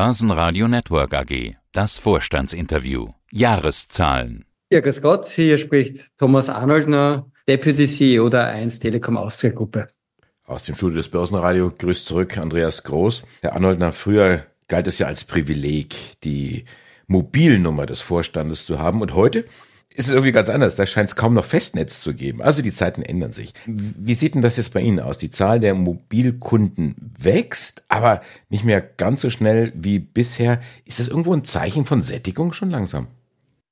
Börsenradio Network AG. Das Vorstandsinterview. Jahreszahlen. Ja, grüß Gott. Hier spricht Thomas Arnoldner, Deputy CEO der 1 Telekom Austria Gruppe. Aus dem Studio des Börsenradio grüßt zurück Andreas Groß. Herr Arnoldner, früher galt es ja als Privileg, die Mobilnummer des Vorstandes zu haben. Und heute ist es irgendwie ganz anders. Da scheint es kaum noch Festnetz zu geben. Also die Zeiten ändern sich. Wie sieht denn das jetzt bei Ihnen aus? Die Zahl der Mobilkunden wächst, aber nicht mehr ganz so schnell wie bisher. Ist das irgendwo ein Zeichen von Sättigung schon langsam?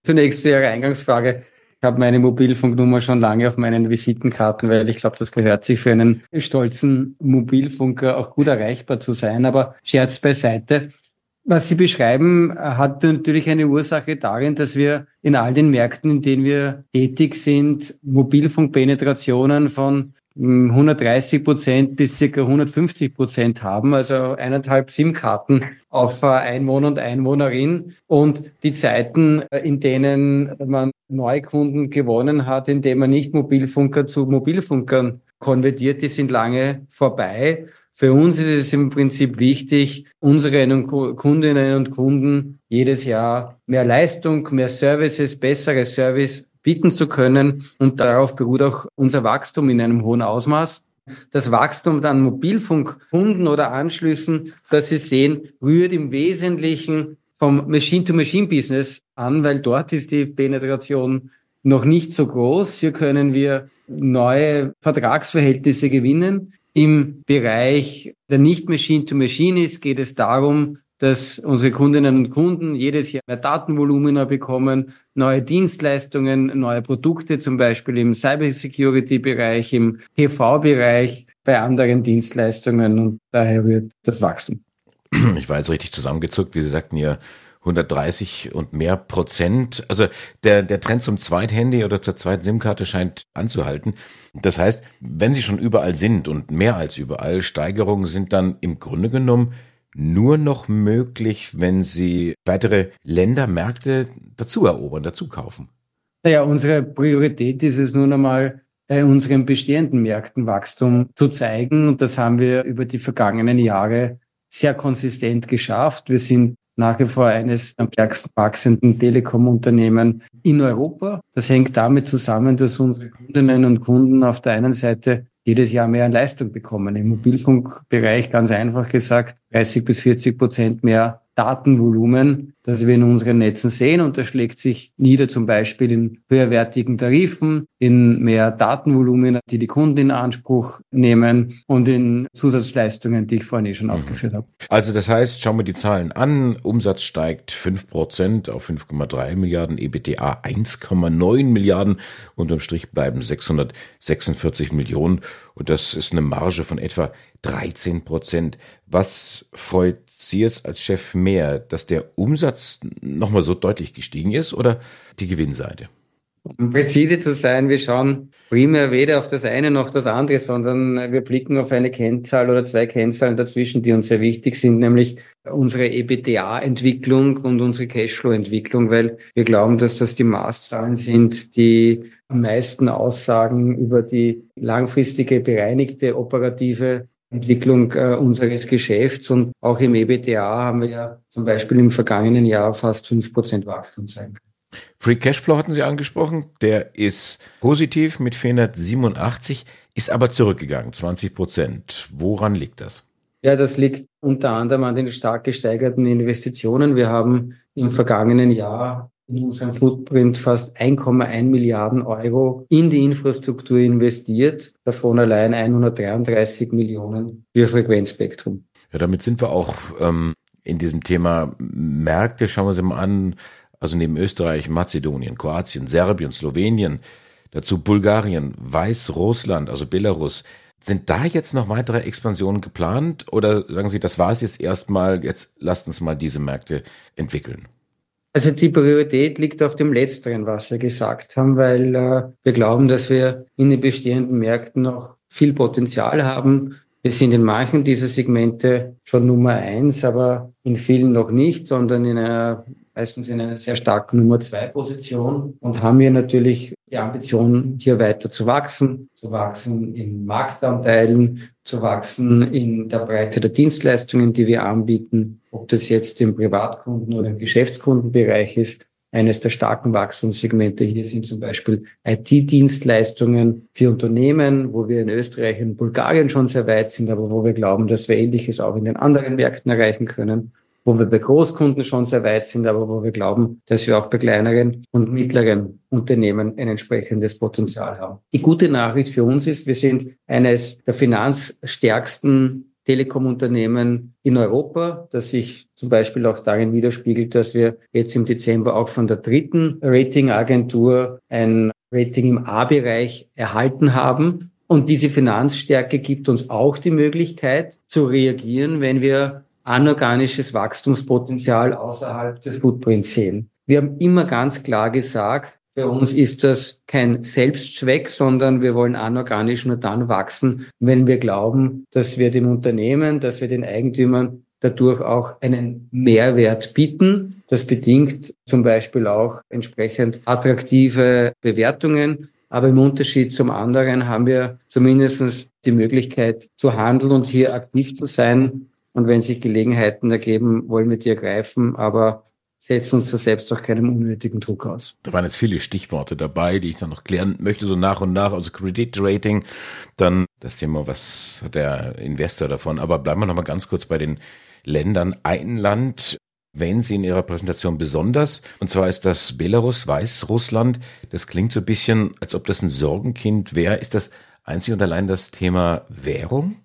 Zunächst zu Ihrer Eingangsfrage. Ich habe meine Mobilfunknummer schon lange auf meinen Visitenkarten, weil ich glaube, das gehört sich für einen stolzen Mobilfunker auch gut erreichbar zu sein. Aber Scherz beiseite. Was Sie beschreiben, hat natürlich eine Ursache darin, dass wir in all den Märkten, in denen wir tätig sind, Mobilfunkpenetrationen von 130 hm, Prozent bis circa 150 Prozent haben, also eineinhalb SIM-Karten auf äh, Einwohner und Einwohnerin. Und die Zeiten, äh, in denen man Neukunden gewonnen hat, indem man nicht Mobilfunker zu Mobilfunkern konvertiert, die sind lange vorbei. Für uns ist es im Prinzip wichtig, unseren Kundinnen und Kunden jedes Jahr mehr Leistung, mehr Services, bessere Service bieten zu können. Und darauf beruht auch unser Wachstum in einem hohen Ausmaß. Das Wachstum an Mobilfunkkunden oder Anschlüssen, das Sie sehen, rührt im Wesentlichen vom Machine-to-Machine-Business an, weil dort ist die Penetration noch nicht so groß. Hier können wir neue Vertragsverhältnisse gewinnen. Im Bereich der nicht Machine-to-Machine ist, geht es darum, dass unsere Kundinnen und Kunden jedes Jahr mehr Datenvolumina bekommen, neue Dienstleistungen, neue Produkte, zum Beispiel im Cybersecurity-Bereich, im PV-Bereich, bei anderen Dienstleistungen und daher rührt das Wachstum. Ich war jetzt richtig zusammengezuckt, wie Sie sagten, Ihr 130 und mehr Prozent. Also der, der Trend zum Zweithandy oder zur zweiten SIM-Karte scheint anzuhalten. Das heißt, wenn sie schon überall sind und mehr als überall, Steigerungen sind dann im Grunde genommen nur noch möglich, wenn sie weitere Länder, Märkte dazu erobern, dazu kaufen. Naja, unsere Priorität ist es nun einmal, bei unseren bestehenden Märkten Wachstum zu zeigen. Und das haben wir über die vergangenen Jahre sehr konsistent geschafft. Wir sind nach wie vor eines am stärksten wachsenden Telekom-Unternehmen in Europa. Das hängt damit zusammen, dass unsere Kundinnen und Kunden auf der einen Seite jedes Jahr mehr an Leistung bekommen. Im Mobilfunkbereich ganz einfach gesagt 30 bis 40 Prozent mehr Datenvolumen, das wir in unseren Netzen sehen. Und das schlägt sich nieder zum Beispiel in höherwertigen Tarifen, in mehr Datenvolumen, die die Kunden in Anspruch nehmen und in Zusatzleistungen, die ich vorhin eh schon mhm. aufgeführt habe. Also das heißt, schauen wir die Zahlen an. Umsatz steigt 5 Prozent auf 5,3 Milliarden, EBTA 1,9 Milliarden. Unterm Strich bleiben 646 Millionen. Und das ist eine Marge von etwa 13 Prozent. Was freut Sie jetzt als Chef mehr, dass der Umsatz nochmal so deutlich gestiegen ist oder die Gewinnseite? Um präzise zu sein, wir schauen primär weder auf das eine noch das andere, sondern wir blicken auf eine Kennzahl oder zwei Kennzahlen dazwischen, die uns sehr wichtig sind, nämlich unsere EBITDA-Entwicklung und unsere Cashflow-Entwicklung, weil wir glauben, dass das die Maßzahlen sind, die am meisten aussagen über die langfristige bereinigte operative Entwicklung äh, unseres Geschäfts und auch im EBTA haben wir ja zum Beispiel im vergangenen Jahr fast fünf Prozent Wachstum sein können. Free Cashflow hatten Sie angesprochen, der ist positiv mit 487, ist aber zurückgegangen, 20 Prozent. Woran liegt das? Ja, das liegt unter anderem an den stark gesteigerten Investitionen. Wir haben im vergangenen Jahr in unserem Footprint fast 1,1 Milliarden Euro in die Infrastruktur investiert, davon allein 133 Millionen für Frequenzspektrum. Ja, damit sind wir auch ähm, in diesem Thema Märkte. Schauen wir uns mal an. Also neben Österreich, Mazedonien, Kroatien, Serbien, Slowenien, dazu Bulgarien, Weißrussland, also Belarus. Sind da jetzt noch weitere Expansionen geplant oder sagen Sie, das war es jetzt erstmal, jetzt lasst uns mal diese Märkte entwickeln? Also die Priorität liegt auf dem Letzteren, was wir gesagt haben, weil äh, wir glauben, dass wir in den bestehenden Märkten noch viel Potenzial haben. Wir sind in manchen dieser Segmente schon Nummer eins, aber in vielen noch nicht, sondern in einer meistens in einer sehr starken Nummer zwei Position und haben hier natürlich die Ambition, hier weiter zu wachsen, zu wachsen in Marktanteilen, zu wachsen in der Breite der Dienstleistungen, die wir anbieten, ob das jetzt im Privatkunden- oder im Geschäftskundenbereich ist. Eines der starken Wachstumssegmente hier sind zum Beispiel IT-Dienstleistungen für Unternehmen, wo wir in Österreich und Bulgarien schon sehr weit sind, aber wo wir glauben, dass wir Ähnliches auch in den anderen Märkten erreichen können wo wir bei Großkunden schon sehr weit sind, aber wo wir glauben, dass wir auch bei kleineren und mittleren Unternehmen ein entsprechendes Potenzial haben. Die gute Nachricht für uns ist, wir sind eines der finanzstärksten Telekom-Unternehmen in Europa, das sich zum Beispiel auch darin widerspiegelt, dass wir jetzt im Dezember auch von der dritten Ratingagentur ein Rating im A-Bereich erhalten haben. Und diese Finanzstärke gibt uns auch die Möglichkeit zu reagieren, wenn wir anorganisches Wachstumspotenzial außerhalb des Footprints sehen. Wir haben immer ganz klar gesagt, für uns ist das kein Selbstzweck, sondern wir wollen anorganisch nur dann wachsen, wenn wir glauben, dass wir den Unternehmen, dass wir den Eigentümern dadurch auch einen Mehrwert bieten. Das bedingt zum Beispiel auch entsprechend attraktive Bewertungen. Aber im Unterschied zum anderen haben wir zumindest die Möglichkeit zu handeln und hier aktiv zu sein und wenn sich Gelegenheiten ergeben, wollen wir die ergreifen, aber setzen uns da selbst auch keinem unnötigen Druck aus. Da waren jetzt viele Stichworte dabei, die ich dann noch klären möchte, so nach und nach. Also Kreditrating, dann das Thema, was hat der Investor davon? Aber bleiben wir noch mal ganz kurz bei den Ländern. Ein Land, wenn Sie in Ihrer Präsentation besonders, und zwar ist das Belarus, Weißrussland. Das klingt so ein bisschen, als ob das ein Sorgenkind wäre. Ist das einzig und allein das Thema Währung?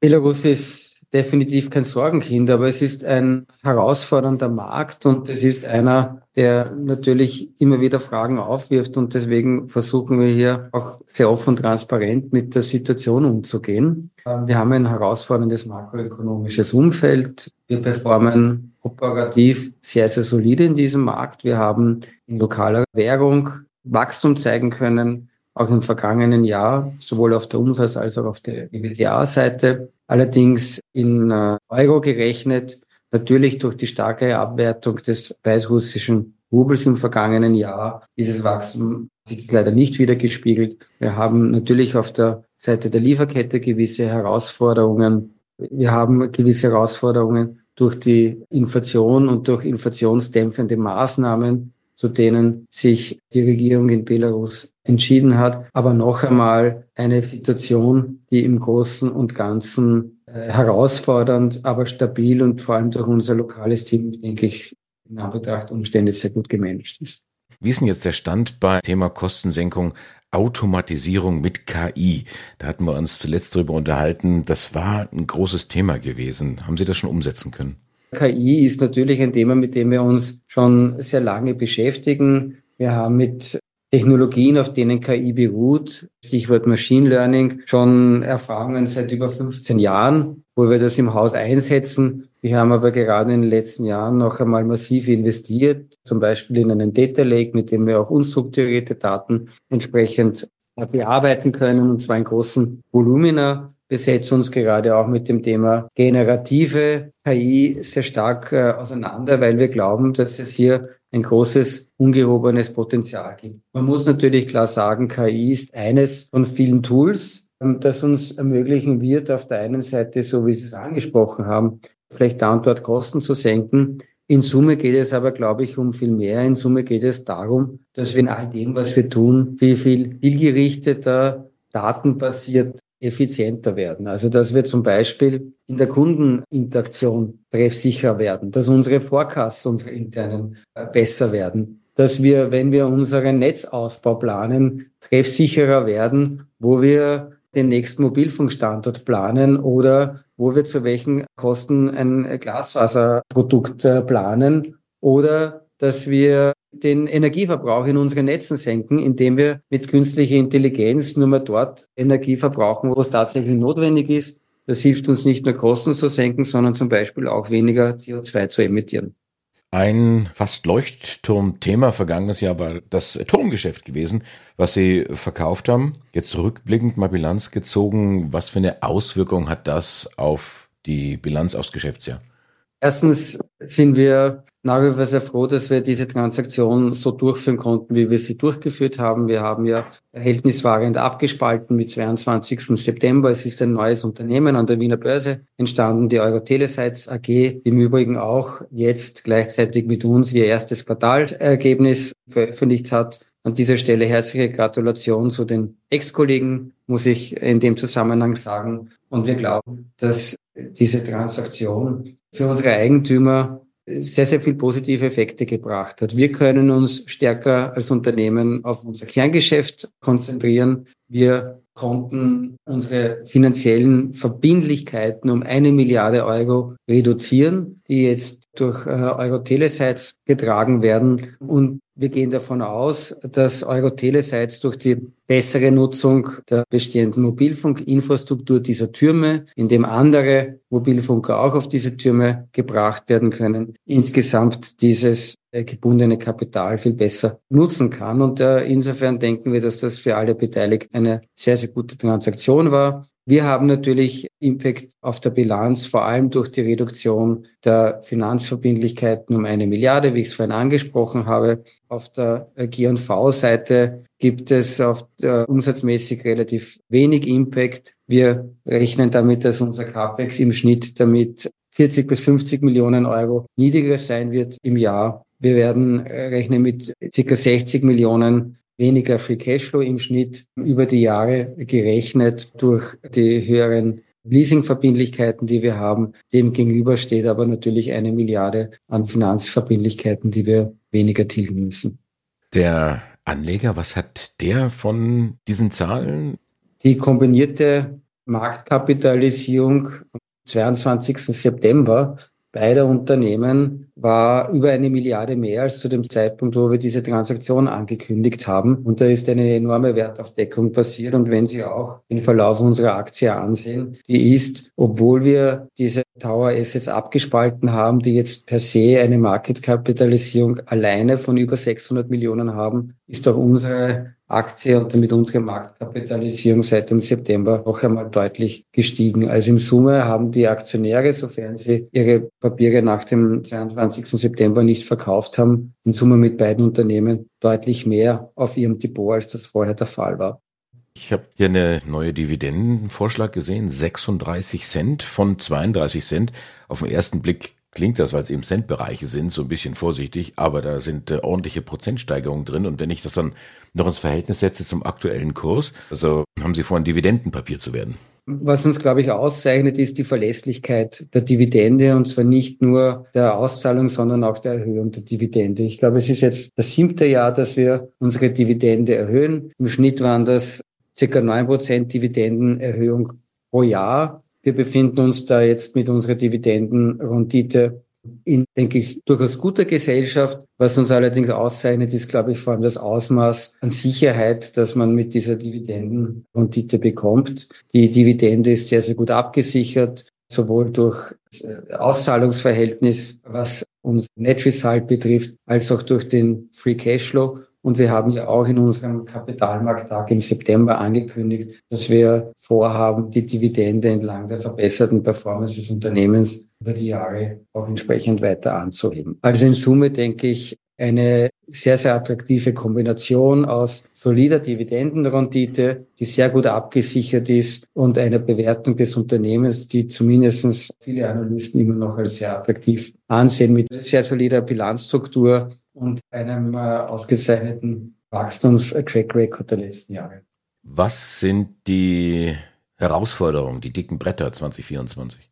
Belarus ist definitiv kein Sorgenkind, aber es ist ein herausfordernder Markt und es ist einer, der natürlich immer wieder Fragen aufwirft und deswegen versuchen wir hier auch sehr offen und transparent mit der Situation umzugehen. Ähm, wir haben ein herausforderndes makroökonomisches Umfeld. Wir performen operativ sehr, sehr solide in diesem Markt. Wir haben in lokaler Währung Wachstum zeigen können, auch im vergangenen Jahr, sowohl auf der Umsatz- als auch auf der EBITDA-Seite. Allerdings in äh, Euro gerechnet, natürlich durch die starke Abwertung des weißrussischen Rubels im vergangenen Jahr, dieses Wachstum sich leider nicht wieder gespiegelt. Wir haben natürlich auf der Seite der Lieferkette gewisse Herausforderungen. Wir haben gewisse Herausforderungen durch die Inflation und durch inflationsdämpfende Maßnahmen, zu denen sich die Regierung in Belarus entschieden hat. Aber noch einmal eine Situation, die im Großen und Ganzen äh, herausfordernd, aber stabil und vor allem durch unser lokales Team, denke ich, in Anbetracht Umstände sehr gut gemanagt ist. Wie ist denn jetzt der Stand bei Thema Kostensenkung, Automatisierung mit KI? Da hatten wir uns zuletzt drüber unterhalten. Das war ein großes Thema gewesen. Haben Sie das schon umsetzen können? KI ist natürlich ein Thema, mit dem wir uns schon sehr lange beschäftigen. Wir haben mit Technologien, auf denen KI beruht, Stichwort Machine Learning, schon Erfahrungen seit über 15 Jahren, wo wir das im Haus einsetzen. Wir haben aber gerade in den letzten Jahren noch einmal massiv investiert, zum Beispiel in einen Data Lake, mit dem wir auch unstrukturierte Daten entsprechend bearbeiten können, und zwar in großen Volumina. Wir setzen uns gerade auch mit dem Thema generative KI sehr stark äh, auseinander, weil wir glauben, dass es hier ein großes ungehobenes Potenzial gibt. Man muss natürlich klar sagen, KI ist eines von vielen Tools, ähm, das uns ermöglichen wird, auf der einen Seite, so wie Sie es angesprochen haben, vielleicht da und dort Kosten zu senken. In Summe geht es aber, glaube ich, um viel mehr. In Summe geht es darum, dass wir in all dem, was wir tun, viel, viel zielgerichteter, datenbasiert effizienter werden. Also dass wir zum Beispiel in der Kundeninteraktion treffsicher werden, dass unsere Forecasts, unsere internen äh, besser werden, dass wir, wenn wir unseren Netzausbau planen, treffsicherer werden, wo wir den nächsten Mobilfunkstandort planen oder wo wir zu welchen Kosten ein Glasfaserprodukt äh, planen oder dass wir den Energieverbrauch in unseren Netzen senken, indem wir mit künstlicher Intelligenz nur mal dort Energie verbrauchen, wo es tatsächlich notwendig ist. Das hilft uns nicht nur Kosten zu senken, sondern zum Beispiel auch weniger CO2 zu emittieren. Ein fast Leuchtturmthema vergangenes Jahr war das Turmgeschäft gewesen, was Sie verkauft haben. Jetzt rückblickend mal Bilanz gezogen. Was für eine Auswirkung hat das auf die Bilanz aufs Geschäftsjahr? Erstens sind wir nach wie vor sehr froh, dass wir diese Transaktion so durchführen konnten, wie wir sie durchgeführt haben. Wir haben ja verhältniswahrend abgespalten mit 22. September. Es ist ein neues Unternehmen an der Wiener Börse entstanden, die Eurotelesites AG, die im Übrigen auch jetzt gleichzeitig mit uns ihr erstes Quartalergebnis veröffentlicht hat. An dieser Stelle herzliche Gratulation zu den Ex-Kollegen, muss ich in dem Zusammenhang sagen. Und wir glauben, dass diese Transaktion für unsere Eigentümer sehr, sehr viel positive Effekte gebracht hat. Wir können uns stärker als Unternehmen auf unser Kerngeschäft konzentrieren. Wir konnten unsere finanziellen Verbindlichkeiten um eine Milliarde Euro reduzieren, die jetzt durch äh, Euro-Telesites getragen werden. Und wir gehen davon aus, dass Euro-Telesites durch die bessere Nutzung der bestehenden Mobilfunkinfrastruktur dieser Türme, in dem andere Mobilfunker auch auf diese Türme gebracht werden können, insgesamt dieses äh, gebundene Kapital viel besser nutzen kann. Und äh, insofern denken wir, dass das für alle Beteiligten eine sehr, sehr gute Transaktion war. Wir haben natürlich Impact auf der Bilanz, vor allem durch die Reduktion der Finanzverbindlichkeiten um eine Milliarde, wie ich es vorhin angesprochen habe. Auf der G&V-Seite gibt es auf der umsatzmäßig relativ wenig Impact. Wir rechnen damit, dass unser CAPEX im Schnitt damit 40 bis 50 Millionen Euro niedriger sein wird im Jahr. Wir werden rechnen mit ca. 60 Millionen weniger Free Cashflow im Schnitt über die Jahre gerechnet durch die höheren Leasingverbindlichkeiten, die wir haben. Dem gegenüber steht aber natürlich eine Milliarde an Finanzverbindlichkeiten, die wir weniger tilgen müssen. Der Anleger, was hat der von diesen Zahlen? Die kombinierte Marktkapitalisierung am 22. September beider Unternehmen war über eine Milliarde mehr als zu dem Zeitpunkt, wo wir diese Transaktion angekündigt haben. Und da ist eine enorme Wertaufdeckung passiert. Und wenn Sie auch den Verlauf unserer Aktie ansehen, die ist, obwohl wir diese Tower Assets abgespalten haben, die jetzt per se eine Marketkapitalisierung alleine von über 600 Millionen haben, ist auch unsere Aktie und damit unsere Marktkapitalisierung seit dem September noch einmal deutlich gestiegen. Also im Summe haben die Aktionäre, sofern sie ihre Papiere nach dem 22. September nicht verkauft haben, in Summe mit beiden Unternehmen deutlich mehr auf ihrem Depot, als das vorher der Fall war. Ich habe hier eine neue Dividendenvorschlag gesehen, 36 Cent von 32 Cent. Auf den ersten Blick klingt das, weil es eben Centbereiche sind, so ein bisschen vorsichtig, aber da sind äh, ordentliche Prozentsteigerungen drin. Und wenn ich das dann noch ins Verhältnis setze zum aktuellen Kurs, also haben Sie vor, ein Dividendenpapier zu werden. Was uns, glaube ich, auszeichnet, ist die Verlässlichkeit der Dividende und zwar nicht nur der Auszahlung, sondern auch der Erhöhung der Dividende. Ich glaube, es ist jetzt das siebte Jahr, dass wir unsere Dividende erhöhen. Im Schnitt waren das circa neun Prozent Dividendenerhöhung pro Jahr. Wir befinden uns da jetzt mit unserer Dividendenrendite in, denke ich, durchaus guter Gesellschaft. Was uns allerdings auszeichnet, ist, glaube ich, vor allem das Ausmaß an Sicherheit, das man mit dieser Dividendenrendite bekommt. Die Dividende ist sehr, sehr gut abgesichert, sowohl durch das Auszahlungsverhältnis, was uns Net Result betrifft, als auch durch den Free Cashflow. Und wir haben ja auch in unserem Kapitalmarkttag im September angekündigt, dass wir vorhaben, die Dividende entlang der verbesserten Performance des Unternehmens über die Jahre auch entsprechend weiter anzuheben. Also in Summe denke ich, eine sehr, sehr attraktive Kombination aus solider Dividendenrendite, die sehr gut abgesichert ist und einer Bewertung des Unternehmens, die zumindest viele Analysten immer noch als sehr attraktiv ansehen, mit sehr solider Bilanzstruktur und einem äh, ausgezeichneten Wachstums-Track Record der letzten Jahre. Was sind die Herausforderungen, die dicken Bretter 2024?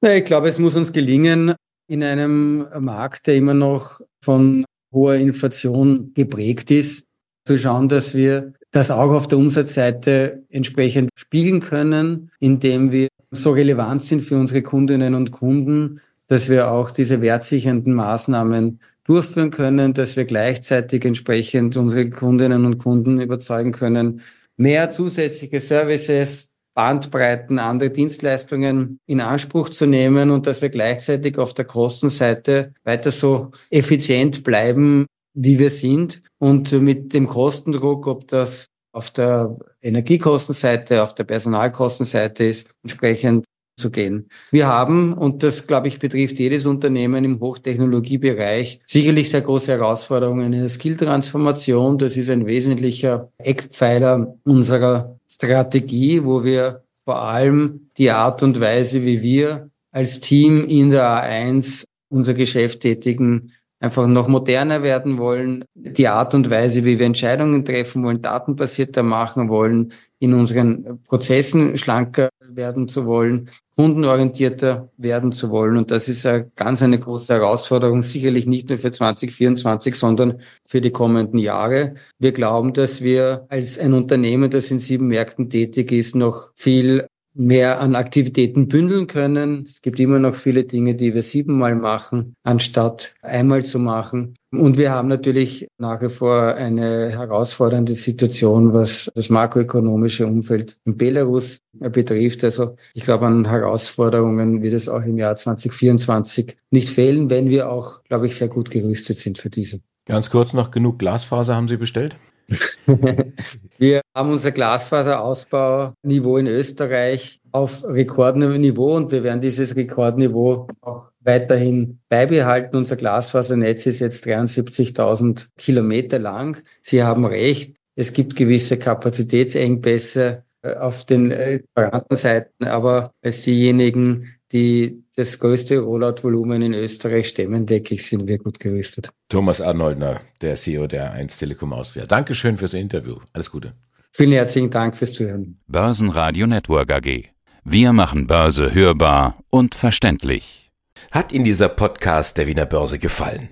Na, ich glaube, es muss uns gelingen, in einem Markt, der immer noch von hoher Inflation geprägt ist, zu schauen, dass wir das auch auf der Umsatzseite entsprechend spiegeln können, indem wir so relevant sind für unsere Kundinnen und Kunden, dass wir auch diese wertsichernden Maßnahmen durchführen können, dass wir gleichzeitig entsprechend unsere Kundinnen und Kunden überzeugen können, mehr zusätzliche Services, Bandbreiten, andere Dienstleistungen in Anspruch zu nehmen und dass wir gleichzeitig auf der Kostenseite weiter so effizient bleiben, wie wir sind und mit dem Kostendruck, ob das auf der Energiekostenseite, auf der Personalkostenseite ist, entsprechend zu gehen. Wir haben, und das glaube ich betrifft jedes Unternehmen im Hochtechnologiebereich, sicherlich sehr große Herausforderungen in der Skill-Transformation. Das ist ein wesentlicher Eckpfeiler unserer Strategie, wo wir vor allem die Art und Weise, wie wir als Team in der A1 unser Geschäft tätigen, einfach noch moderner werden wollen, die Art und Weise, wie wir Entscheidungen treffen wollen, datenbasierter machen wollen, in unseren Prozessen schlanker werden zu wollen, kundenorientierter werden zu wollen. Und das ist eine ganz eine große Herausforderung, sicherlich nicht nur für 2024, sondern für die kommenden Jahre. Wir glauben, dass wir als ein Unternehmen, das in sieben Märkten tätig ist, noch viel mehr an Aktivitäten bündeln können. Es gibt immer noch viele Dinge, die wir siebenmal machen, anstatt einmal zu machen. Und wir haben natürlich nach wie vor eine herausfordernde Situation, was das makroökonomische Umfeld in Belarus betrifft. Also ich glaube, an Herausforderungen wird es auch im Jahr 2024 nicht fehlen, wenn wir auch, glaube ich, sehr gut gerüstet sind für diese. Ganz kurz noch, genug Glasfaser haben Sie bestellt? Wir haben unser Glasfaserausbauniveau in Österreich auf Rekordniveau und wir werden dieses Rekordniveau auch weiterhin beibehalten. Unser Glasfasernetz ist jetzt 73.000 Kilometer lang. Sie haben recht. Es gibt gewisse Kapazitätsengpässe äh, auf den Lieferantenseiten, äh, aber als diejenigen, die das größte Rollout-Volumen in Österreich stemmen, denke ich, sind wir gut gerüstet. Thomas Arnoldner, der CEO der 1 Telekom Austria. Dankeschön fürs Interview. Alles Gute. Vielen herzlichen Dank fürs Zuhören. Börsenradio Network AG. Wir machen Börse hörbar und verständlich. Hat Ihnen dieser Podcast der Wiener Börse gefallen?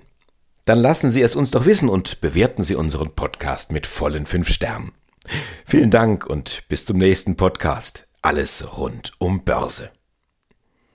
Dann lassen Sie es uns doch wissen und bewerten Sie unseren Podcast mit vollen fünf Sternen. Vielen Dank und bis zum nächsten Podcast. Alles rund um Börse.